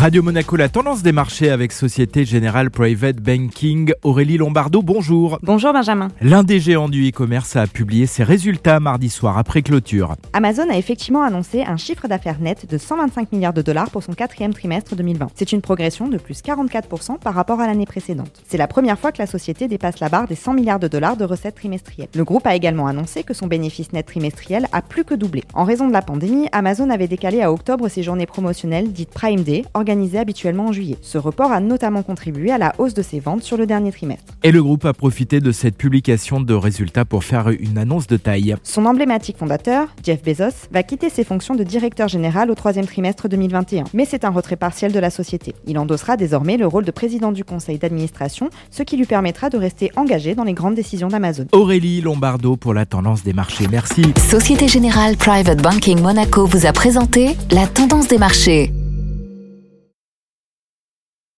Radio Monaco, la tendance des marchés avec Société Générale Private Banking. Aurélie Lombardo, bonjour. Bonjour Benjamin. L'un des géants du e-commerce a publié ses résultats mardi soir après clôture. Amazon a effectivement annoncé un chiffre d'affaires net de 125 milliards de dollars pour son quatrième trimestre 2020. C'est une progression de plus 44% par rapport à l'année précédente. C'est la première fois que la société dépasse la barre des 100 milliards de dollars de recettes trimestrielles. Le groupe a également annoncé que son bénéfice net trimestriel a plus que doublé. En raison de la pandémie, Amazon avait décalé à octobre ses journées promotionnelles dites Prime Day, organisé habituellement en juillet. Ce report a notamment contribué à la hausse de ses ventes sur le dernier trimestre. Et le groupe a profité de cette publication de résultats pour faire une annonce de taille. Son emblématique fondateur, Jeff Bezos, va quitter ses fonctions de directeur général au troisième trimestre 2021. Mais c'est un retrait partiel de la société. Il endossera désormais le rôle de président du conseil d'administration, ce qui lui permettra de rester engagé dans les grandes décisions d'Amazon. Aurélie Lombardo pour la tendance des marchés. Merci. Société Générale Private Banking Monaco vous a présenté la tendance des marchés.